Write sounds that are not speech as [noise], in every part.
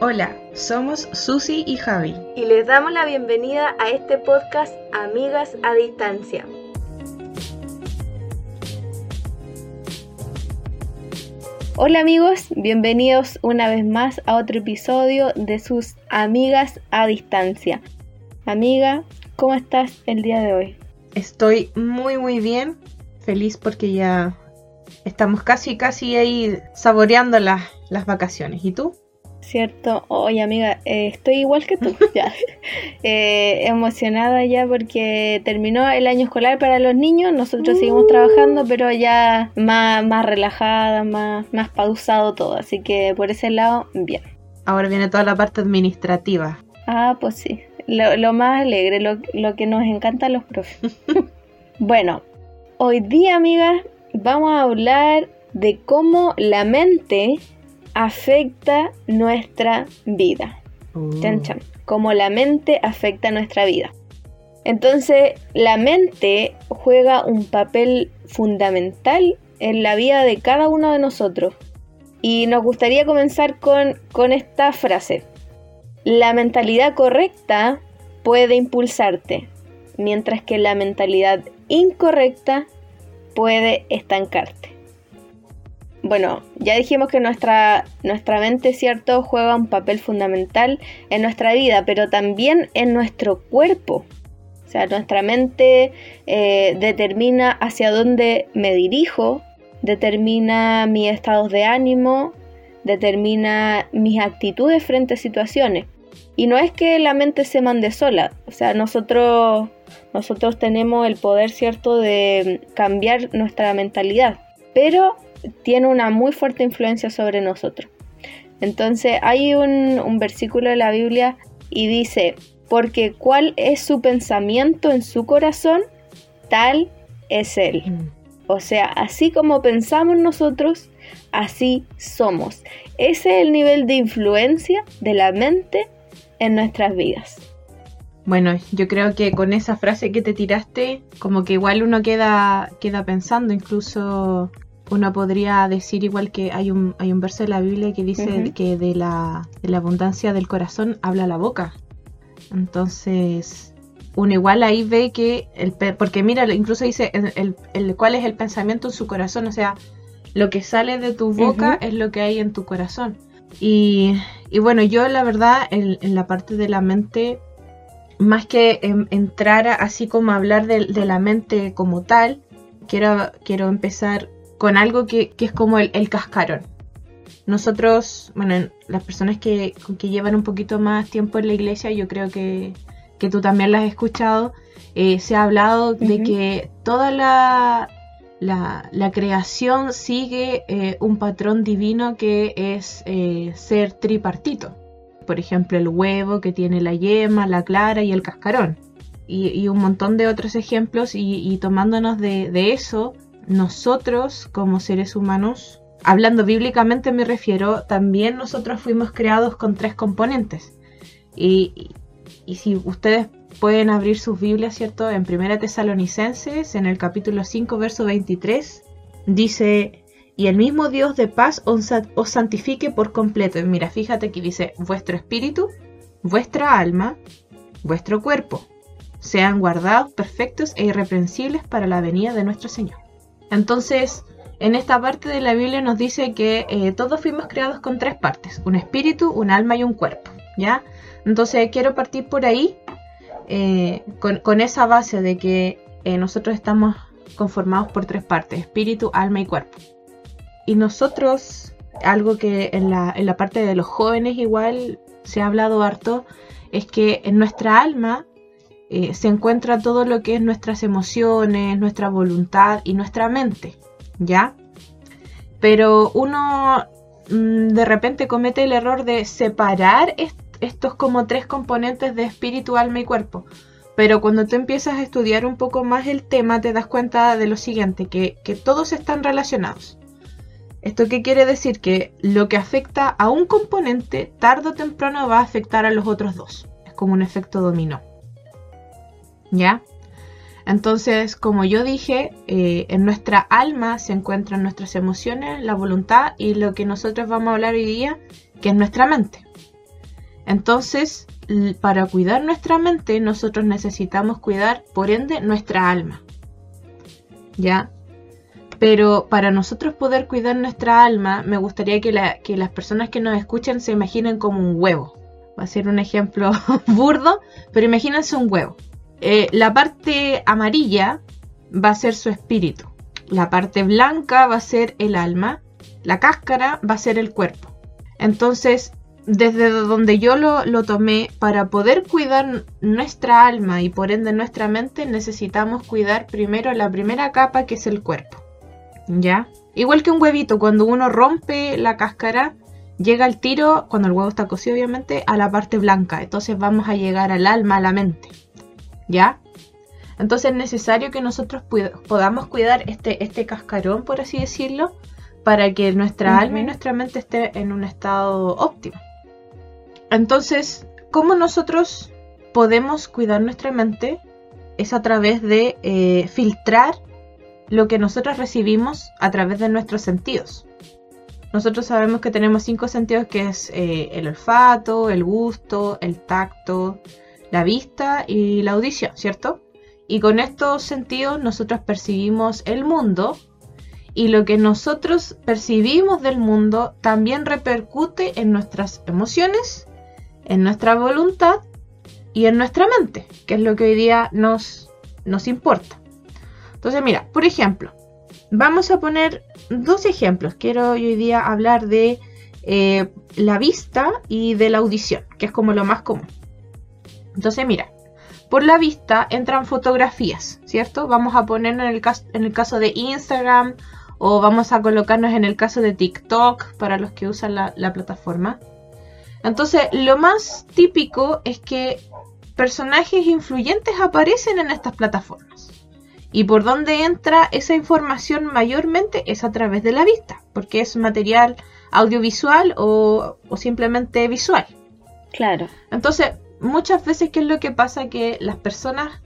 Hola, somos Susi y Javi. Y les damos la bienvenida a este podcast Amigas a Distancia. Hola amigos, bienvenidos una vez más a otro episodio de sus Amigas a Distancia. Amiga, ¿cómo estás el día de hoy? Estoy muy muy bien, feliz porque ya estamos casi casi ahí saboreando las, las vacaciones. ¿Y tú? Cierto, oye amiga, eh, estoy igual que tú, [laughs] ya. Eh, emocionada ya porque terminó el año escolar para los niños, nosotros seguimos trabajando, pero ya más, más relajada, más, más pausado todo, así que por ese lado, bien. Ahora viene toda la parte administrativa. Ah, pues sí, lo, lo más alegre, lo, lo que nos encanta a los profes. [laughs] bueno, hoy día, amiga, vamos a hablar de cómo la mente afecta nuestra vida. Uh. Chan, chan. Cómo la mente afecta nuestra vida. Entonces, la mente juega un papel fundamental en la vida de cada uno de nosotros. Y nos gustaría comenzar con, con esta frase. La mentalidad correcta puede impulsarte, mientras que la mentalidad incorrecta puede estancarte. Bueno, ya dijimos que nuestra, nuestra mente, ¿cierto?, juega un papel fundamental en nuestra vida, pero también en nuestro cuerpo. O sea, nuestra mente eh, determina hacia dónde me dirijo, determina mis estados de ánimo, determina mis actitudes frente a situaciones. Y no es que la mente se mande sola, o sea, nosotros, nosotros tenemos el poder, ¿cierto?, de cambiar nuestra mentalidad. Pero tiene una muy fuerte influencia sobre nosotros. Entonces hay un, un, versículo de la Biblia y dice, porque cuál es su pensamiento en su corazón, tal es él. Mm. O sea, así como pensamos nosotros, así somos. Ese es el nivel de influencia de la mente en nuestras vidas. Bueno, yo creo que con esa frase que te tiraste, como que igual uno queda, queda pensando, incluso uno podría decir igual que hay un, hay un verso de la Biblia que dice uh -huh. que de la, de la, abundancia del corazón habla la boca. Entonces, uno igual ahí ve que, el, porque mira, incluso dice el, el, el, cuál es el pensamiento en su corazón, o sea, lo que sale de tu boca uh -huh. es lo que hay en tu corazón. Y, y bueno, yo la verdad en, en, la parte de la mente, más que en, entrar así como hablar de, de la mente como tal, quiero, quiero empezar con algo que, que es como el, el, cascarón. Nosotros, bueno, las personas que, que, llevan un poquito más tiempo en la iglesia, yo creo que, que tú también las has escuchado, eh, se ha hablado uh -huh. de que toda la, la, la creación sigue eh, un patrón divino que es eh, ser tripartito. Por ejemplo, el huevo que tiene la yema, la clara y el cascarón. Y, y un montón de otros ejemplos y, y tomándonos de, de eso, nosotros como seres humanos, hablando bíblicamente me refiero, también nosotros fuimos creados con tres componentes. Y, y, si ustedes pueden abrir sus Biblias, ¿cierto? En Primera Tesalonicenses, en el capítulo 5, verso 23, dice, y el mismo Dios de paz os, santifique por completo. Y mira, fíjate que dice, vuestro espíritu, vuestra alma, vuestro cuerpo, sean guardados perfectos e irreprensibles para la venida de nuestro Señor. Entonces, en esta parte de la Biblia nos dice que eh, todos fuimos creados con tres partes, un espíritu, un alma y un cuerpo, ¿ya? Entonces quiero partir por ahí, eh, con, esa base de que eh, nosotros estamos conformados por tres partes, espíritu, alma y cuerpo. Y nosotros, algo que en la, en la parte de los jóvenes igual se ha hablado harto, es que en nuestra alma eh, se encuentra todo lo que es nuestras emociones, nuestra voluntad y nuestra mente, ¿ya? Pero uno mmm, de repente comete el error de separar est estos como tres componentes de espíritu, alma y cuerpo. Pero cuando tú empiezas a estudiar un poco más el tema, te das cuenta de lo siguiente, que, que todos están relacionados. ¿Esto qué quiere decir? Que lo que afecta a un componente, tarde o temprano va a afectar a los otros dos. Es como un efecto dominó. ¿Ya? Entonces, como yo dije, eh, en nuestra alma se encuentran nuestras emociones, la voluntad y lo que nosotros vamos a hablar hoy día, que es nuestra mente. Entonces, para cuidar nuestra mente, nosotros necesitamos cuidar, por ende, nuestra alma. ¿Ya? Pero para nosotros poder cuidar nuestra alma, me gustaría que, las personas que nos escuchen se imaginen como un huevo. Va a ser un ejemplo [laughs] burdo, pero imagínense un huevo. Eh, la parte amarilla va a ser su espíritu. La parte blanca va a ser el alma. La cáscara va a ser el cuerpo. Entonces, desde donde yo lo, tomé, para poder cuidar nuestra alma y por ende nuestra mente, necesitamos cuidar primero la primera capa que es el cuerpo. ¿Ya? Igual que un huevito, cuando uno rompe la cáscara, llega el tiro, cuando el huevo está cocido obviamente, a la parte blanca. Entonces vamos a llegar al alma, a la mente. ¿Ya? Entonces es necesario que nosotros podamos cuidar este, este cascarón, por así decirlo, para que nuestra alma y nuestra mente esté en un estado óptimo. Entonces, ¿cómo nosotros podemos cuidar nuestra mente? Es a través de eh, filtrar lo que nosotros recibimos a través de nuestros sentidos. Nosotros sabemos que tenemos cinco sentidos que es eh, el olfato, el gusto, el tacto, la vista y la audición, ¿cierto? Y con estos sentidos nosotros percibimos el mundo y lo que nosotros percibimos del mundo también repercute en nuestras emociones, en nuestra voluntad y en nuestra mente, que es lo que hoy día nos, nos importa. Entonces, mira, por ejemplo, vamos a poner dos ejemplos. Quiero hoy día hablar de eh, la vista y de la audición, que es como lo más común. Entonces, mira, por la vista entran fotografías, ¿cierto? Vamos a poner en el, caso, en el caso de Instagram o vamos a colocarnos en el caso de TikTok para los que usan la, la plataforma. Entonces, lo más típico es que personajes influyentes aparecen en estas plataformas. Y por dónde entra esa información mayormente es a través de la vista, porque es material audiovisual o, o simplemente visual. Claro. Entonces, muchas veces, ¿qué es lo que pasa? Que las personas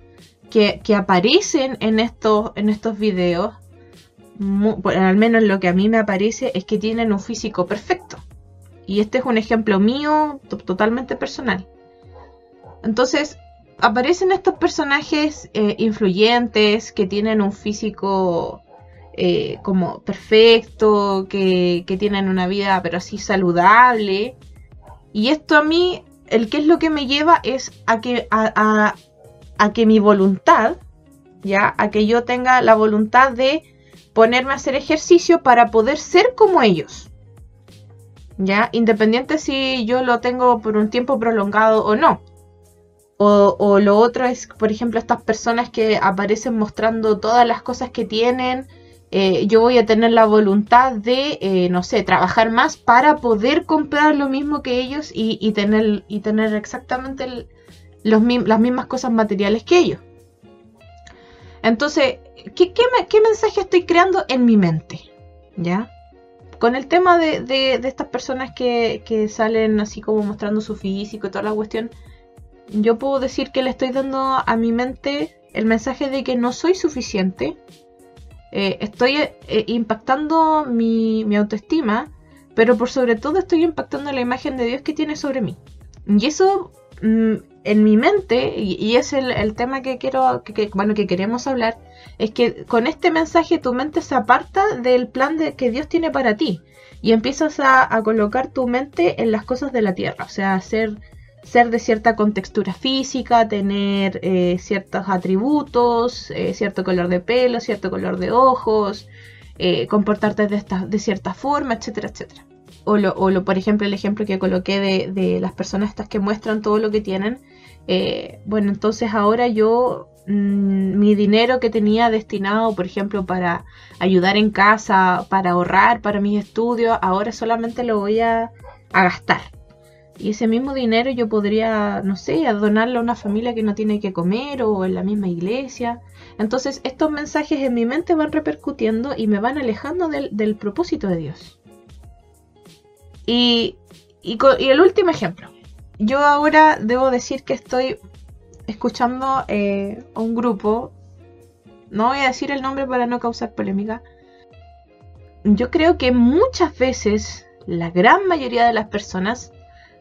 que, aparecen en estos, en estos videos, al menos lo que a mí me aparece, es que tienen un físico perfecto. Y este es un ejemplo mío totalmente personal. Entonces, aparecen estos personajes eh, influyentes que tienen un físico eh, como perfecto, que, que, tienen una vida pero así saludable. Y esto a mí el qué es lo que me lleva es a que, a, que mi voluntad, ya, a que yo tenga la voluntad de ponerme a hacer ejercicio para poder ser como ellos. ¿Ya? Independiente si yo lo tengo por un tiempo prolongado o no. O, o, lo otro es, por ejemplo, estas personas que aparecen mostrando todas las cosas que tienen, eh, yo voy a tener la voluntad de, eh, no sé, trabajar más para poder comprar lo mismo que ellos y, tener, y tener exactamente los, las mismas cosas materiales que ellos. Entonces, ¿qué, qué, mensaje estoy creando en mi mente? ¿Ya? Con el tema de, estas personas que, que, salen así como mostrando su físico y toda la cuestión, yo puedo decir que le estoy dando a mi mente el mensaje de que no soy suficiente, eh, estoy eh, impactando mi, autoestima, pero por sobre todo estoy impactando la imagen de Dios que tiene sobre mí. Y eso mm, en mi mente, y, es el, tema que quiero, que, bueno, que queremos hablar, es que con este mensaje tu mente se aparta del plan de, que Dios tiene para ti y empiezas a, a colocar tu mente en las cosas de la tierra, o sea, hacer ser de cierta contextura física, tener eh, ciertos atributos, eh, cierto color de pelo, cierto color de ojos, eh, comportarte de, esta, de cierta forma, etcétera, etcétera. O, lo, o lo, por ejemplo, el ejemplo que coloqué de, de, las personas estas que muestran todo lo que tienen. bueno, entonces ahora yo mm, mi dinero que tenía destinado, por ejemplo, para ayudar en casa, para ahorrar para mis estudios, ahora solamente lo voy a, a gastar y ese mismo dinero yo podría, no sé, donarlo a una familia que no tiene que comer o en la misma iglesia. Entonces estos mensajes en mi mente van repercutiendo y me van alejando del, propósito de Dios. Y, y, el último ejemplo. Yo ahora debo decir que estoy escuchando eh, a un grupo, no voy a decir el nombre para no causar polémica. Yo creo que muchas veces la gran mayoría de las personas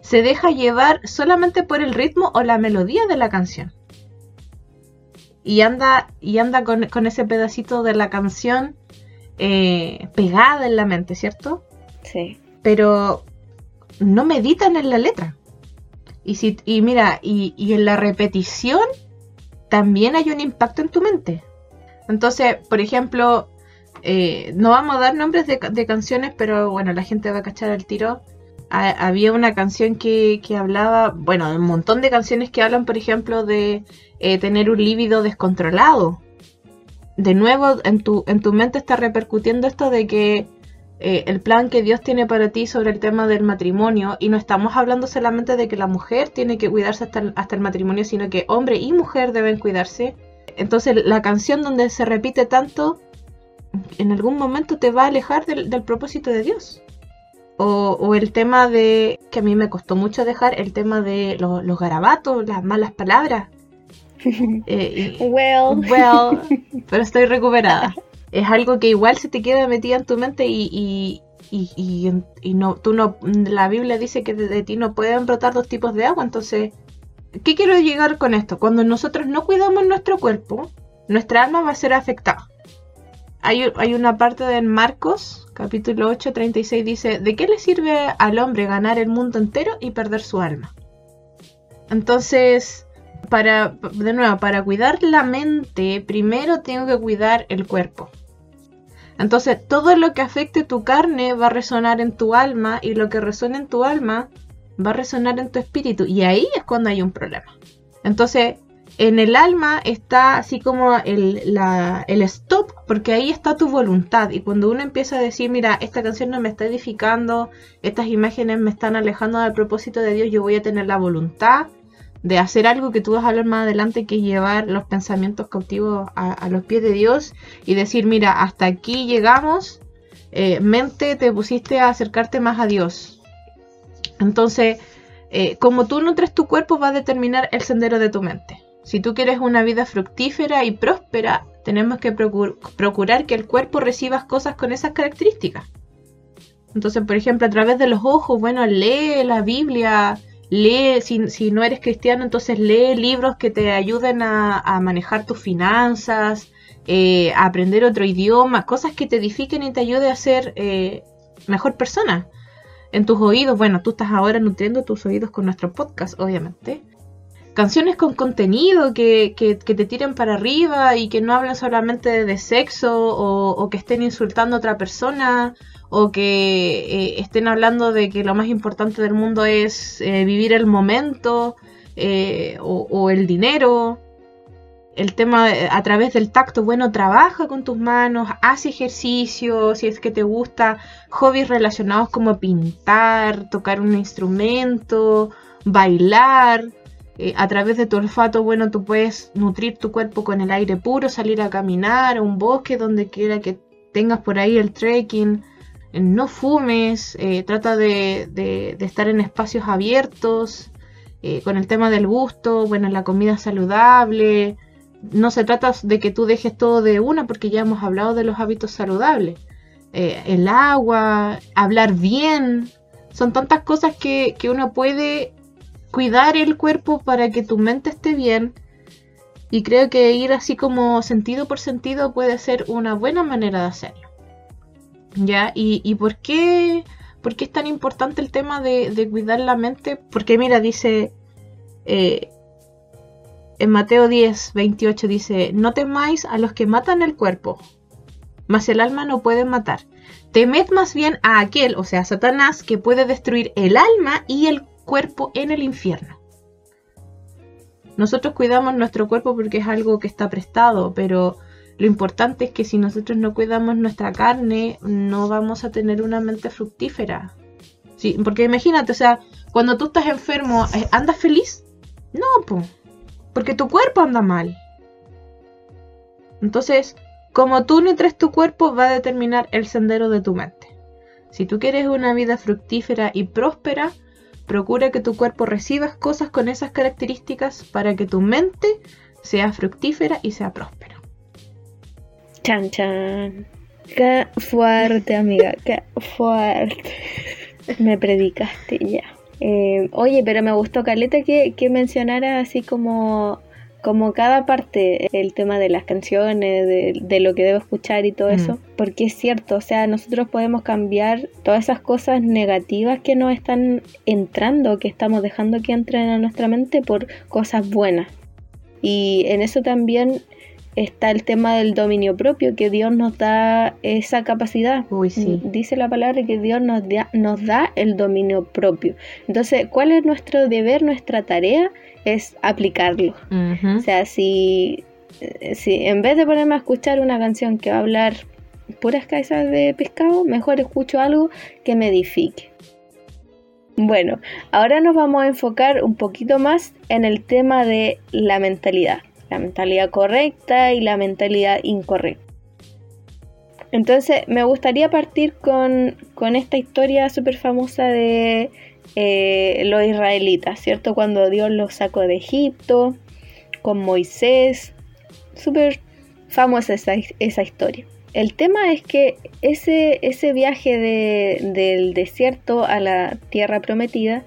se deja llevar solamente por el ritmo o la melodía de la canción. Y anda, y anda con, ese pedacito de la canción eh, pegada en la mente, ¿cierto? Sí. Pero no meditan en la letra. Y, si, y mira, y, y en la repetición también hay un impacto en tu mente. Entonces, por ejemplo, eh, no vamos a dar nombres de, canciones, pero bueno, la gente va a cachar el tiro. Había una canción que, hablaba, bueno, un montón de canciones que hablan, por ejemplo, de eh, tener un líbido descontrolado. De nuevo, en tu, en tu mente está repercutiendo esto de que eh, el plan que Dios tiene para ti sobre el tema del matrimonio, y no estamos hablando solamente de que la mujer tiene que cuidarse hasta hasta el matrimonio, sino que hombre y mujer deben cuidarse. Entonces, la canción donde se repite tanto en algún momento te va a alejar del, propósito de Dios. O, el tema de, que a mí me costó mucho dejar, el tema de los garabatos, las malas palabras. [laughs] Eh, well. [laughs] pero estoy recuperada. Es algo que igual se te queda metida en tu mente y, y, no, tú no, la Biblia dice que de, ti no pueden brotar dos tipos de agua, entonces, ¿qué quiero llegar con esto? Cuando nosotros no cuidamos nuestro cuerpo, nuestra alma va a ser afectada hay, una parte de Marcos, capítulo 8, 36, dice, ¿de qué le sirve al hombre ganar el mundo entero y perder su alma? Entonces, para, de nuevo, para cuidar la mente, primero tengo que cuidar el cuerpo. Entonces, todo lo que afecte tu carne va a resonar en tu alma y lo que resuena en tu alma va a resonar en tu espíritu. Y ahí es cuando hay un problema. Entonces, en el alma está así como el, stop, porque ahí está tu voluntad. Y cuando uno empieza a decir, mira, esta canción no me está edificando, estas imágenes me están alejando del propósito de Dios, yo voy a tener la voluntad de hacer algo que tú vas a hablar más adelante, que es llevar los pensamientos cautivos a, los pies de Dios y decir, mira, hasta aquí llegamos, eh, mente, te pusiste a acercarte más a Dios. Entonces, eh, como tú nutres tu cuerpo, va a determinar el sendero de tu mente. Si tú quieres una vida fructífera y próspera, tenemos que procurar que el cuerpo reciba cosas con esas características. Entonces, por ejemplo, a través de los ojos, bueno, lee la Biblia, lee, si, no eres cristiano, entonces lee libros que te ayuden a, manejar tus finanzas, eh, a aprender otro idioma, cosas que te edifiquen y te ayuden a ser eh, mejor persona. En tus oídos, bueno, tú estás ahora nutriendo tus oídos con nuestro podcast, obviamente canciones con contenido que, que, te tiren para arriba y que no hablen solamente de sexo o, que estén insultando a otra persona o que eh, estén hablando de que lo más importante del mundo es eh, vivir el momento eh, o, el dinero. El tema a través del tacto, bueno, trabaja con tus manos, haz ejercicio, si es que te gusta, hobbies relacionados como pintar, tocar un instrumento, bailar, eh, a través de tu olfato, bueno, tú puedes nutrir tu cuerpo con el aire puro, salir a caminar un bosque, donde quiera que tengas por ahí el trekking. Eh, no fumes, eh, trata de, estar en espacios abiertos, con el tema del gusto, bueno, la comida saludable. No se trata de que tú dejes todo de una, porque ya hemos hablado de los hábitos saludables. el agua, hablar bien, son tantas cosas que, que uno puede cuidar el cuerpo para que tu mente esté bien. Y creo que ir así como sentido por sentido puede ser una buena manera de hacerlo. ¿Ya? ¿Y, por, qué, por qué es tan importante el tema de, cuidar la mente? Porque mira, dice eh, en Mateo 10, 28, dice, no temáis a los que matan el cuerpo, mas el alma no pueden matar. Temed más bien a aquel, o sea, Satanás, que puede destruir el alma y el cuerpo en el infierno. Nosotros cuidamos nuestro cuerpo porque es algo que está prestado, pero lo importante es que si nosotros no cuidamos nuestra carne, no vamos a tener una mente fructífera. Sí, porque imagínate, o sea, cuando tú estás enfermo, eh, ¿andas feliz? No, pues, porque tu cuerpo anda mal. Entonces, como tú nutres tu cuerpo, va a determinar el sendero de tu mente. Si tú quieres una vida fructífera y próspera, Procura que tu cuerpo reciba cosas con esas características para que tu mente sea fructífera y sea próspera. Chan chan. Qué fuerte, amiga, qué fuerte. Me predicaste ya. Eh, oye, pero me gustó, Caleta, que, que mencionara así como como cada parte, el tema de las canciones, de, lo que debo escuchar y todo mm. eso, porque es cierto, o sea, nosotros podemos cambiar todas esas cosas negativas que nos están entrando, que estamos dejando que entren a nuestra mente por cosas buenas. Y en eso también está el tema del dominio propio, que Dios nos da esa capacidad. Uy, sí. Dice la palabra que Dios nos da, nos da el dominio propio. Entonces, ¿cuál es nuestro deber, nuestra tarea? Es aplicarlo. O sea, si, si en vez de ponerme a escuchar una canción que va a hablar puras cabezas de pescado, mejor escucho algo que me edifique. Bueno, ahora nos vamos a enfocar un poquito más en el tema de la mentalidad la mentalidad correcta y la mentalidad incorrecta. Entonces me gustaría partir con, esta historia súper famosa de eh, los israelitas, ¿cierto? Cuando Dios los sacó de Egipto, con Moisés, súper famosa esa, esa, historia. El tema es que ese, ese viaje del desierto a la tierra prometida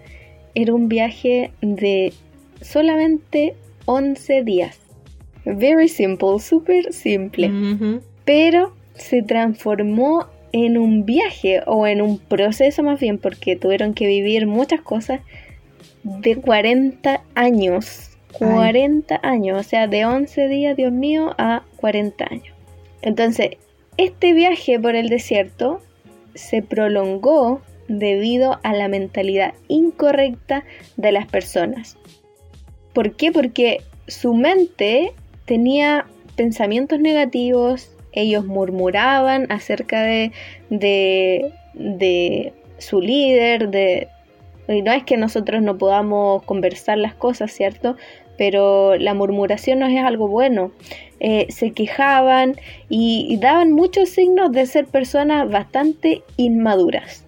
era un viaje de solamente 11 días. Very simple, súper simple. Pero se transformó en un viaje o en un proceso más bien porque tuvieron que vivir muchas cosas de 40 años. 40 años, o sea, de 11 días, Dios mío, a 40 años. Entonces, este viaje por el desierto se prolongó debido a la mentalidad incorrecta de las personas. ¿Por qué? Porque su mente tenía pensamientos negativos, ellos murmuraban acerca de, de, su líder, de, y no es que nosotros no podamos conversar las cosas, ¿cierto? Pero la murmuración no es algo bueno. Eh, se quejaban y, daban muchos signos de ser personas bastante inmaduras.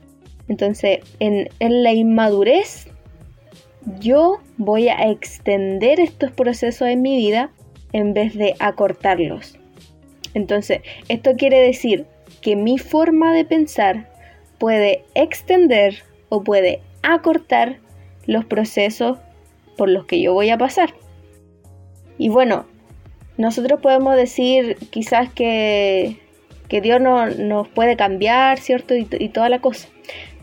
Entonces, en, en la inmadurez, yo voy a extender estos procesos en mi vida en vez de acortarlos. Entonces, esto quiere decir que mi forma de pensar puede extender o puede acortar los procesos por los que yo voy a pasar. Y bueno, nosotros podemos decir quizás que, que Dios no, nos puede cambiar, ¿cierto? Y, y toda la cosa.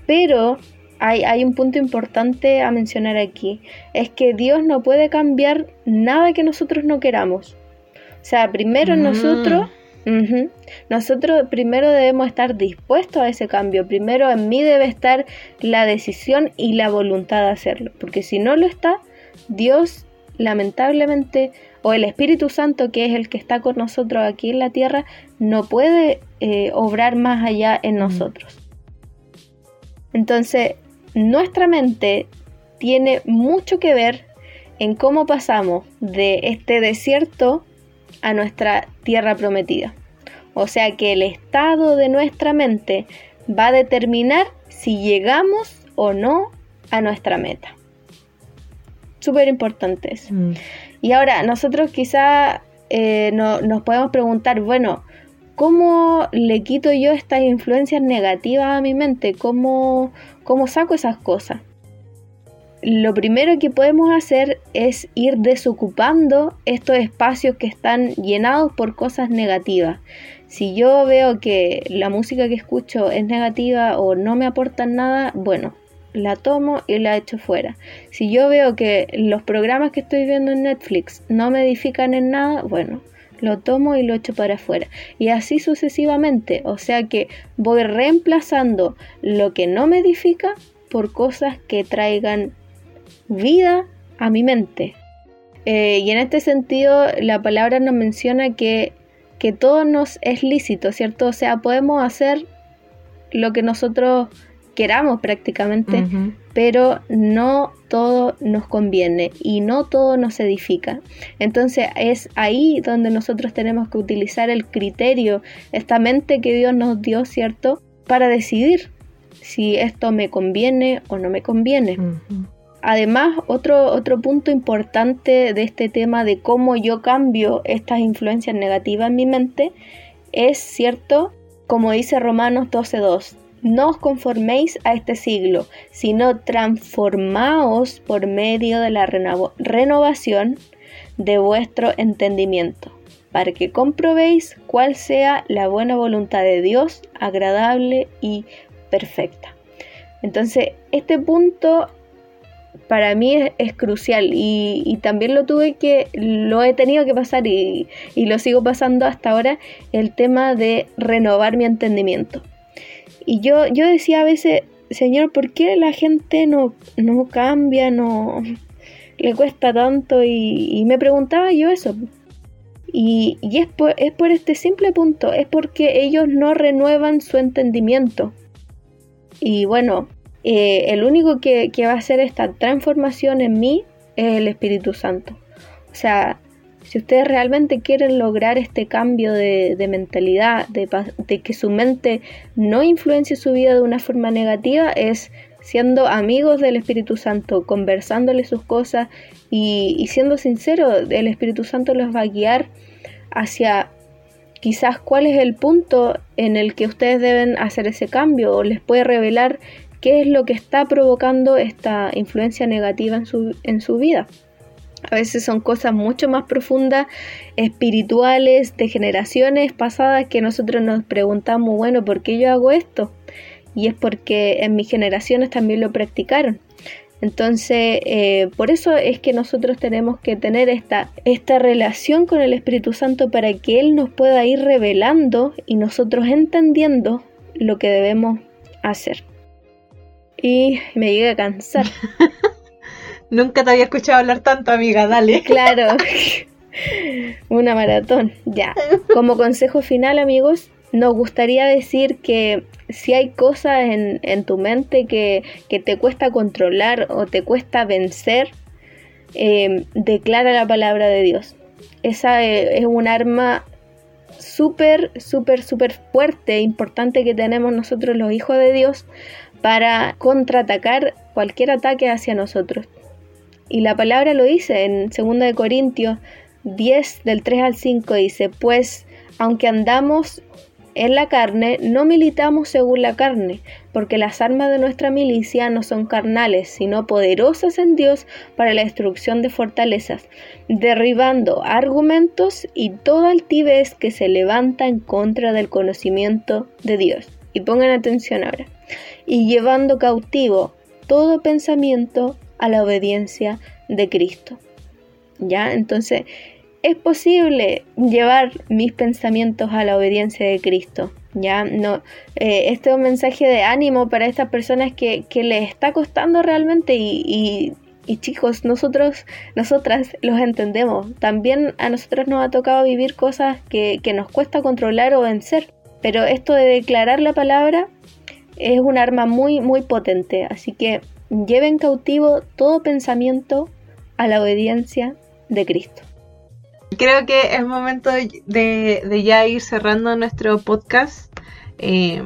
Pero hay, hay, un punto importante a mencionar aquí. Es que Dios no puede cambiar nada que nosotros no queramos. O sea, primero mm. nosotros... Nosotros primero debemos estar dispuestos a ese cambio. Primero en mí debe estar la decisión y la voluntad de hacerlo. Porque si no lo está, Dios lamentablemente, o el Espíritu Santo, que es el que está con nosotros aquí en la tierra, no puede eh, obrar más allá en nosotros. Entonces, nuestra mente tiene mucho que ver en cómo pasamos de este desierto a nuestra tierra prometida. O sea que el estado de nuestra mente va a determinar si llegamos o no a nuestra meta. Súper importante eso. Mm. Y ahora, nosotros quizá eh, nos podemos preguntar, bueno, ¿cómo le quito yo estas influencias negativas a mi mente? ¿Cómo, ¿Cómo saco esas cosas? Lo primero que podemos hacer es ir desocupando estos espacios que están llenados por cosas negativas. Si yo veo que la música que escucho es negativa o no me aporta nada, bueno, la tomo y la echo fuera. Si yo veo que los programas que estoy viendo en Netflix no me edifican en nada, bueno, lo tomo y lo echo para afuera. Y así sucesivamente. O sea que voy reemplazando lo que no me edifica por cosas que traigan vida a mi mente. Eh, y en este sentido, la palabra nos menciona que, que todo nos es lícito, ¿cierto? O sea, podemos hacer lo que nosotros queramos prácticamente, pero no todo nos conviene y no todo nos edifica. Entonces es ahí donde nosotros tenemos que utilizar el criterio, esta mente que Dios nos dio, ¿cierto? Para decidir si esto me conviene o no me conviene. Además, otro, otro punto importante de este tema de cómo yo cambio estas influencias negativas en mi mente es, ¿cierto? Como dice Romanos 12.2, no os conforméis a este siglo, sino transformaos por medio de la renovación de vuestro entendimiento, para que comprobéis cuál sea la buena voluntad de Dios, agradable y perfecta. Entonces, este punto para mí es, crucial y, también lo tuve que, lo he tenido que pasar y, lo sigo pasando hasta ahora, el tema de renovar mi entendimiento. Y yo, yo decía a veces, Señor, ¿por qué la gente no, no cambia, no le cuesta tanto? Y, me preguntaba yo eso. Y, es, por, es por este simple punto, es porque ellos no renuevan su entendimiento. Y bueno, eh, el único que, va a hacer esta transformación en mí es el Espíritu Santo. O sea, si ustedes realmente quieren lograr este cambio de, mentalidad, de, que su mente no influencie su vida de una forma negativa, es siendo amigos del Espíritu Santo, conversándole sus cosas y, y siendo sinceros, el Espíritu Santo los va a guiar hacia quizás cuál es el punto en el que ustedes deben hacer ese cambio o les puede revelar qué es lo que está provocando esta influencia negativa en su, en su vida. A veces son cosas mucho más profundas, espirituales, de generaciones pasadas que nosotros nos preguntamos, bueno, ¿por qué yo hago esto? Y es porque en mis generaciones también lo practicaron. Entonces, eh, por eso es que nosotros tenemos que tener esta, esta relación con el Espíritu Santo para que Él nos pueda ir revelando y nosotros entendiendo lo que debemos hacer y me llegué a cansar. [laughs] Nunca te había escuchado hablar tanto, amiga, dale. Claro. [laughs] Una maratón, ya. Como consejo final, amigos, nos gustaría decir que si hay cosas en, tu mente que, te cuesta controlar o te cuesta vencer, eh, declara la palabra de Dios. Esa eh, es un arma súper, súper, súper fuerte, e importante que tenemos nosotros los hijos de Dios para contraatacar cualquier ataque hacia nosotros. Y la palabra lo dice en 2 de Corintios 10 del 3 al 5 dice, pues aunque andamos en la carne, no militamos según la carne, porque las armas de nuestra milicia no son carnales, sino poderosas en Dios para la destrucción de fortalezas, derribando argumentos y toda altivez que se levanta en contra del conocimiento de Dios. Y pongan atención ahora y llevando cautivo todo pensamiento a la obediencia de Cristo. ¿Ya? Entonces, es posible llevar mis pensamientos a la obediencia de Cristo. Ya, no, eh, este es un mensaje de ánimo para estas personas que, que les está costando realmente y, chicos, nosotros, nosotras los entendemos. También a nosotras nos ha tocado vivir cosas que, que nos cuesta controlar o vencer. Pero esto de declarar la palabra es un arma muy, muy potente. Así que lleven cautivo todo pensamiento a la obediencia de Cristo. Creo que es momento de, ya ir cerrando nuestro podcast. Eh,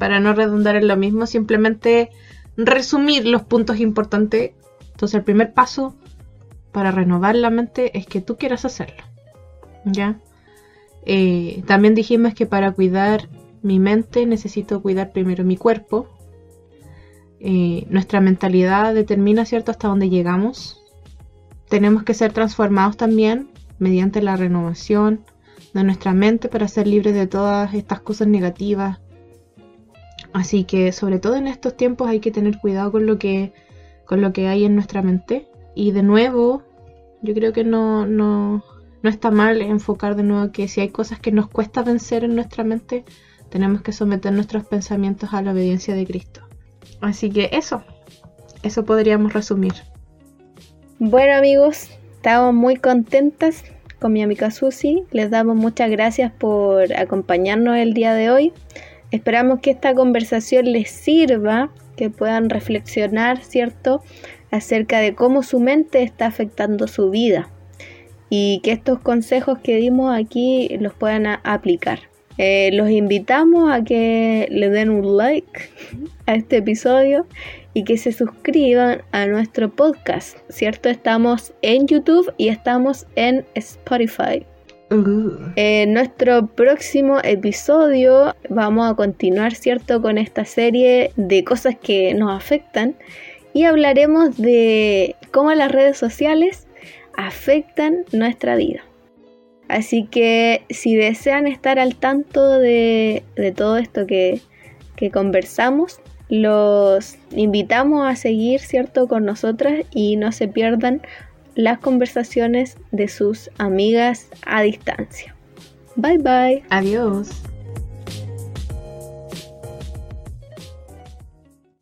para no redundar en lo mismo, simplemente resumir los puntos importantes. Entonces, el primer paso para renovar la mente es que tú quieras hacerlo. ¿Ya? Eh, también dijimos que para cuidar mi mente, necesito cuidar primero mi cuerpo. Eh, nuestra mentalidad determina, ¿cierto?, hasta dónde llegamos. Tenemos que ser transformados también mediante la renovación de nuestra mente para ser libres de todas estas cosas negativas. Así que sobre todo en estos tiempos hay que tener cuidado con lo que, con lo que hay en nuestra mente. Y de nuevo, yo creo que no, no, no está mal enfocar de nuevo que si hay cosas que nos cuesta vencer en nuestra mente, tenemos que someter nuestros pensamientos a la obediencia de Cristo. Así que eso, eso podríamos resumir. Bueno amigos, estamos muy contentas con mi amiga Susi. Les damos muchas gracias por acompañarnos el día de hoy. Esperamos que esta conversación les sirva, que puedan reflexionar, ¿cierto?, acerca de cómo su mente está afectando su vida y que estos consejos que dimos aquí los puedan aplicar. Eh, los invitamos a que le den un like a este episodio y que se suscriban a nuestro podcast, ¿cierto? Estamos en YouTube y estamos en Spotify. Uh. En nuestro próximo episodio vamos a continuar, ¿cierto?, con esta serie de cosas que nos afectan y hablaremos de cómo las redes sociales afectan nuestra vida. Así que si desean estar al tanto de, de todo esto que, que conversamos, los invitamos a seguir, ¿cierto?, con nosotras y no se pierdan las conversaciones de sus amigas a distancia. Bye bye. Adiós.